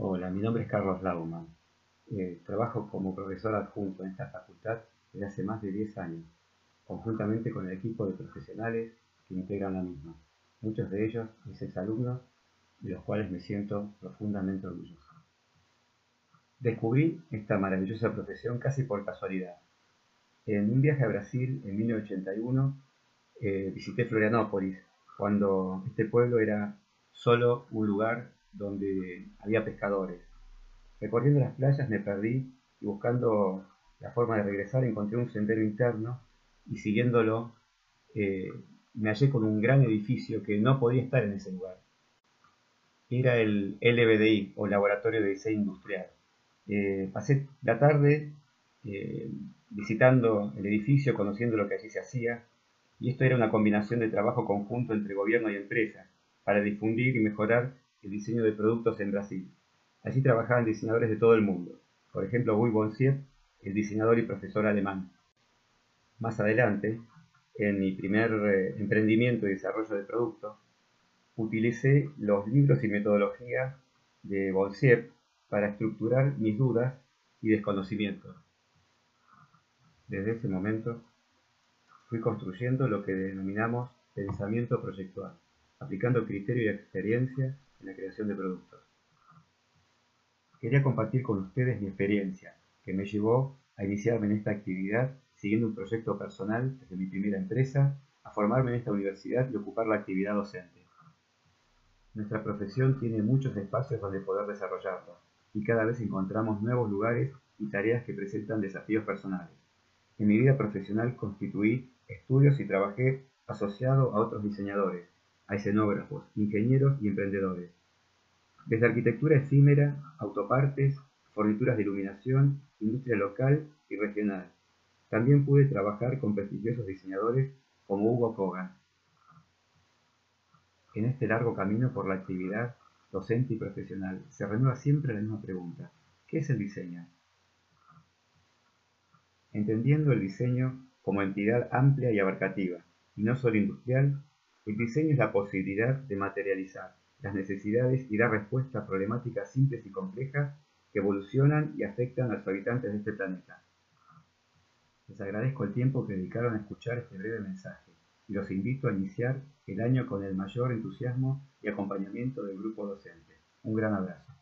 Hola, mi nombre es Carlos Lauman. Eh, trabajo como profesor adjunto en esta facultad desde hace más de 10 años, conjuntamente con el equipo de profesionales que integran la misma, muchos de ellos mis exalumnos, de los cuales me siento profundamente orgulloso. Descubrí esta maravillosa profesión casi por casualidad. En un viaje a Brasil en 1981 eh, visité Florianópolis, cuando este pueblo era solo un lugar donde había pescadores. Recorriendo las playas me perdí y buscando la forma de regresar encontré un sendero interno y siguiéndolo eh, me hallé con un gran edificio que no podía estar en ese lugar. Era el LBDI o Laboratorio de Diseño Industrial. Eh, pasé la tarde eh, visitando el edificio, conociendo lo que allí se hacía, y esto era una combinación de trabajo conjunto entre gobierno y empresa para difundir y mejorar el diseño de productos en Brasil. Allí trabajaban diseñadores de todo el mundo, por ejemplo Guy Bonsier, el diseñador y profesor alemán. Más adelante, en mi primer eh, emprendimiento y desarrollo de productos, utilicé los libros y metodologías de Bonsier para estructurar mis dudas y desconocimientos. Desde ese momento, fui construyendo lo que denominamos pensamiento proyectual, aplicando criterio y experiencia en la creación de productos. Quería compartir con ustedes mi experiencia, que me llevó a iniciarme en esta actividad siguiendo un proyecto personal desde mi primera empresa, a formarme en esta universidad y ocupar la actividad docente. Nuestra profesión tiene muchos espacios donde poder desarrollarlo, y cada vez encontramos nuevos lugares y tareas que presentan desafíos personales. En mi vida profesional constituí estudios y trabajé asociado a otros diseñadores, a escenógrafos, ingenieros y emprendedores. Desde arquitectura efímera, autopartes, fornituras de iluminación, industria local y regional. También pude trabajar con prestigiosos diseñadores como Hugo Kogan. En este largo camino por la actividad docente y profesional se renueva siempre la misma pregunta. ¿Qué es el diseño? Entendiendo el diseño como entidad amplia y abarcativa, y no solo industrial, el diseño es la posibilidad de materializar las necesidades y dar respuesta a problemáticas simples y complejas que evolucionan y afectan a los habitantes de este planeta. Les agradezco el tiempo que dedicaron a escuchar este breve mensaje y los invito a iniciar el año con el mayor entusiasmo y acompañamiento del grupo docente. Un gran abrazo.